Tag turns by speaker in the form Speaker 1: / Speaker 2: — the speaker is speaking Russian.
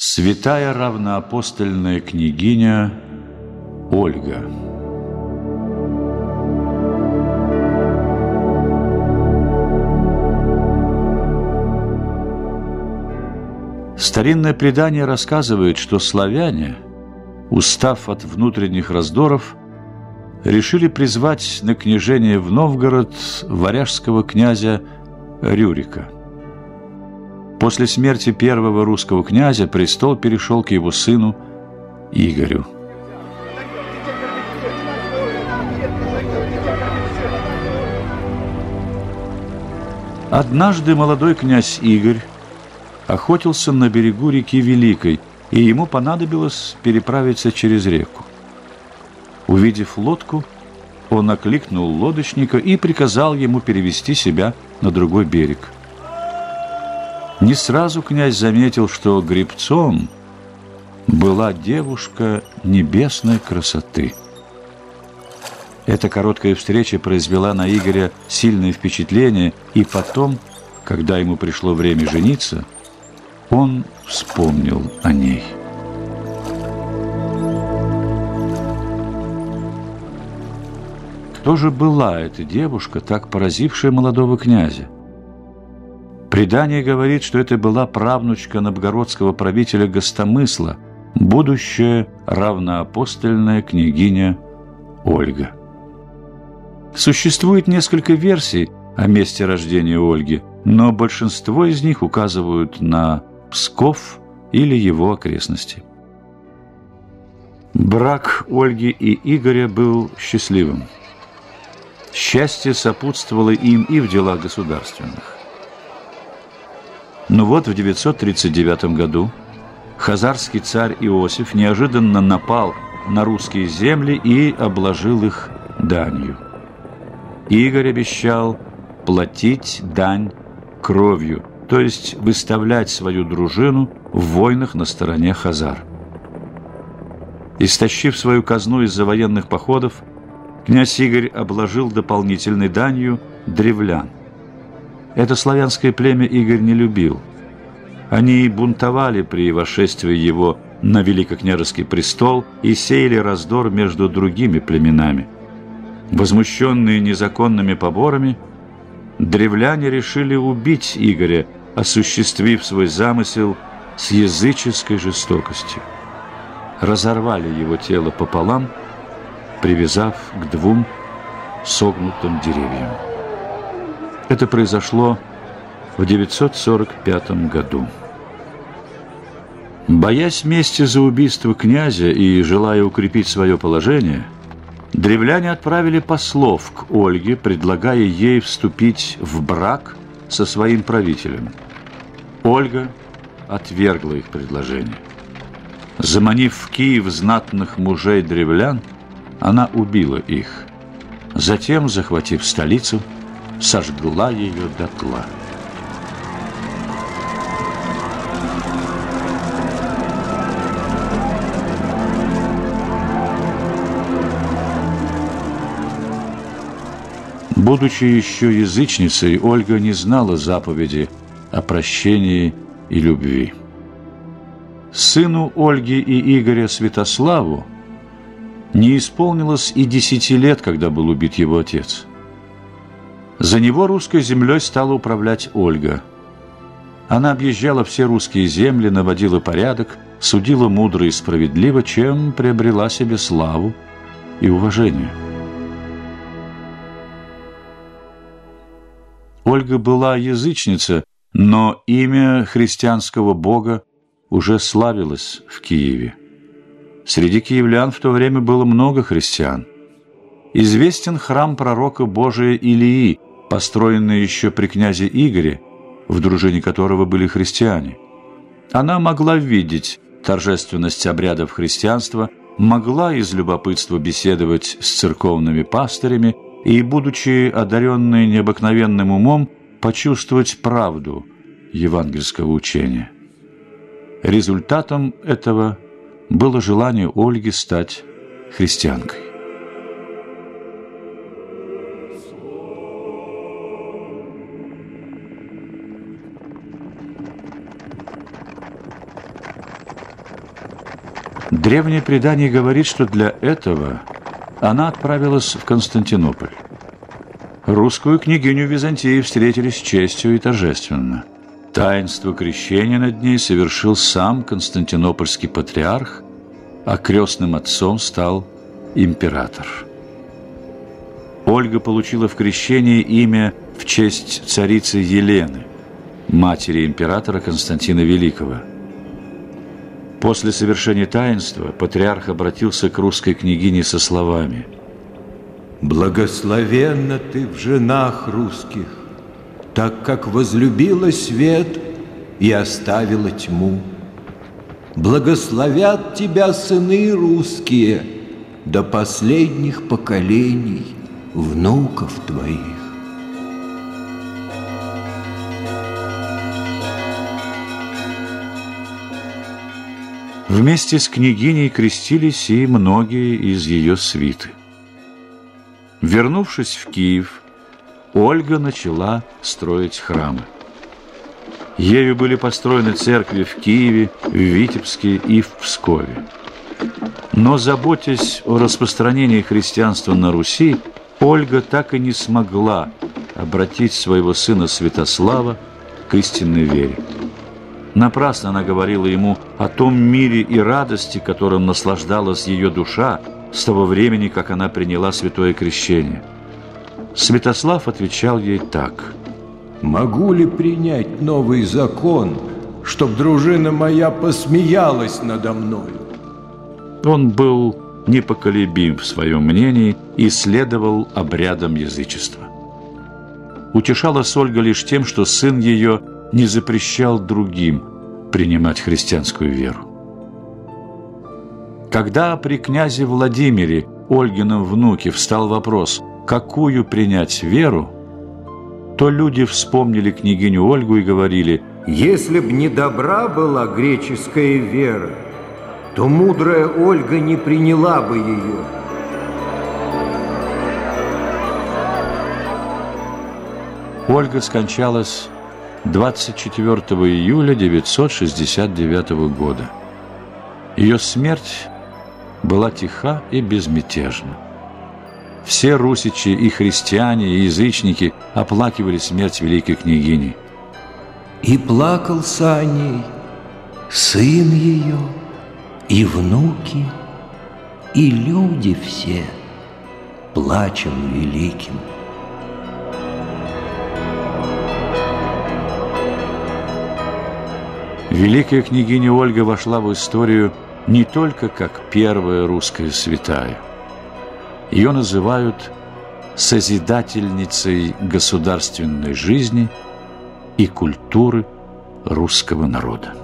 Speaker 1: Святая равноапостольная княгиня Ольга. Старинное предание рассказывает, что славяне, устав от внутренних раздоров, решили призвать на княжение в Новгород варяжского князя Рюрика – После смерти первого русского князя престол перешел к его сыну Игорю. Однажды молодой князь Игорь охотился на берегу реки Великой, и ему понадобилось переправиться через реку. Увидев лодку, он окликнул лодочника и приказал ему перевести себя на другой берег – не сразу князь заметил, что гребцом была девушка небесной красоты. Эта короткая встреча произвела на Игоря сильное впечатление, и потом, когда ему пришло время жениться, он вспомнил о ней. Кто же была эта девушка, так поразившая молодого князя? Предание говорит, что это была правнучка новгородского правителя Гостомысла, будущая равноапостольная княгиня Ольга. Существует несколько версий о месте рождения Ольги, но большинство из них указывают на Псков или его окрестности. Брак Ольги и Игоря был счастливым. Счастье сопутствовало им и в делах государственных. Но вот в 939 году хазарский царь Иосиф неожиданно напал на русские земли и обложил их данью. Игорь обещал платить дань кровью, то есть выставлять свою дружину в войнах на стороне хазар. Истощив свою казну из-за военных походов, князь Игорь обложил дополнительной данью древлян. Это славянское племя Игорь не любил. Они бунтовали при вошествии его на великокняжеский престол и сеяли раздор между другими племенами. Возмущенные незаконными поборами, древляне решили убить Игоря, осуществив свой замысел с языческой жестокостью. Разорвали его тело пополам, привязав к двум согнутым деревьям. Это произошло в 945 году. Боясь мести за убийство князя и желая укрепить свое положение, древляне отправили послов к Ольге, предлагая ей вступить в брак со своим правителем. Ольга отвергла их предложение. Заманив в Киев знатных мужей древлян, она убила их. Затем, захватив столицу, сожгла ее дотла. Будучи еще язычницей, Ольга не знала заповеди о прощении и любви. Сыну Ольги и Игоря Святославу не исполнилось и десяти лет, когда был убит его отец. За него русской землей стала управлять Ольга. Она объезжала все русские земли, наводила порядок, судила мудро и справедливо, чем приобрела себе славу и уважение. Ольга была язычница, но имя христианского бога уже славилось в Киеве. Среди киевлян в то время было много христиан. Известен храм пророка Божия Илии, построенный еще при князе Игоре, в дружине которого были христиане. Она могла видеть торжественность обрядов христианства, могла из любопытства беседовать с церковными пастырями и, будучи одаренной необыкновенным умом, почувствовать правду евангельского учения. Результатом этого было желание Ольги стать христианкой. Древнее предание говорит, что для этого она отправилась в Константинополь. Русскую княгиню Византии встретили с честью и торжественно. Таинство крещения над ней совершил сам константинопольский патриарх, а крестным отцом стал император. Ольга получила в крещении имя в честь царицы Елены, матери императора Константина Великого. После совершения таинства патриарх обратился к русской княгине со словами –
Speaker 2: Благословенна ты в женах русских, так как возлюбила свет и оставила тьму. Благословят тебя сыны русские до последних поколений внуков твоих.
Speaker 1: Вместе с княгиней крестились и многие из ее свиты. Вернувшись в Киев, Ольга начала строить храмы. Ею были построены церкви в Киеве, в Витебске и в Пскове. Но, заботясь о распространении христианства на Руси, Ольга так и не смогла обратить своего сына Святослава к истинной вере. Напрасно она говорила ему о том мире и радости, которым наслаждалась ее душа, с того времени, как она приняла святое крещение. Святослав отвечал ей так.
Speaker 2: «Могу ли принять новый закон, чтоб дружина моя посмеялась надо мною?»
Speaker 1: Он был непоколебим в своем мнении и следовал обрядам язычества. Утешалась Ольга лишь тем, что сын ее не запрещал другим принимать христианскую веру. Когда при князе Владимире, Ольгином внуке, встал вопрос, какую принять веру, то люди вспомнили княгиню Ольгу и говорили,
Speaker 2: «Если б не добра была греческая вера, то мудрая Ольга не приняла бы ее».
Speaker 1: Ольга скончалась 24 июля 969 года. Ее смерть была тиха и безмятежна. Все русичи и христиане, и язычники оплакивали смерть великой княгини.
Speaker 2: И плакался о ней сын ее, и внуки, и люди все плачем великим.
Speaker 1: Великая княгиня Ольга вошла в историю не только как первая русская святая. Ее называют созидательницей государственной жизни и культуры русского народа.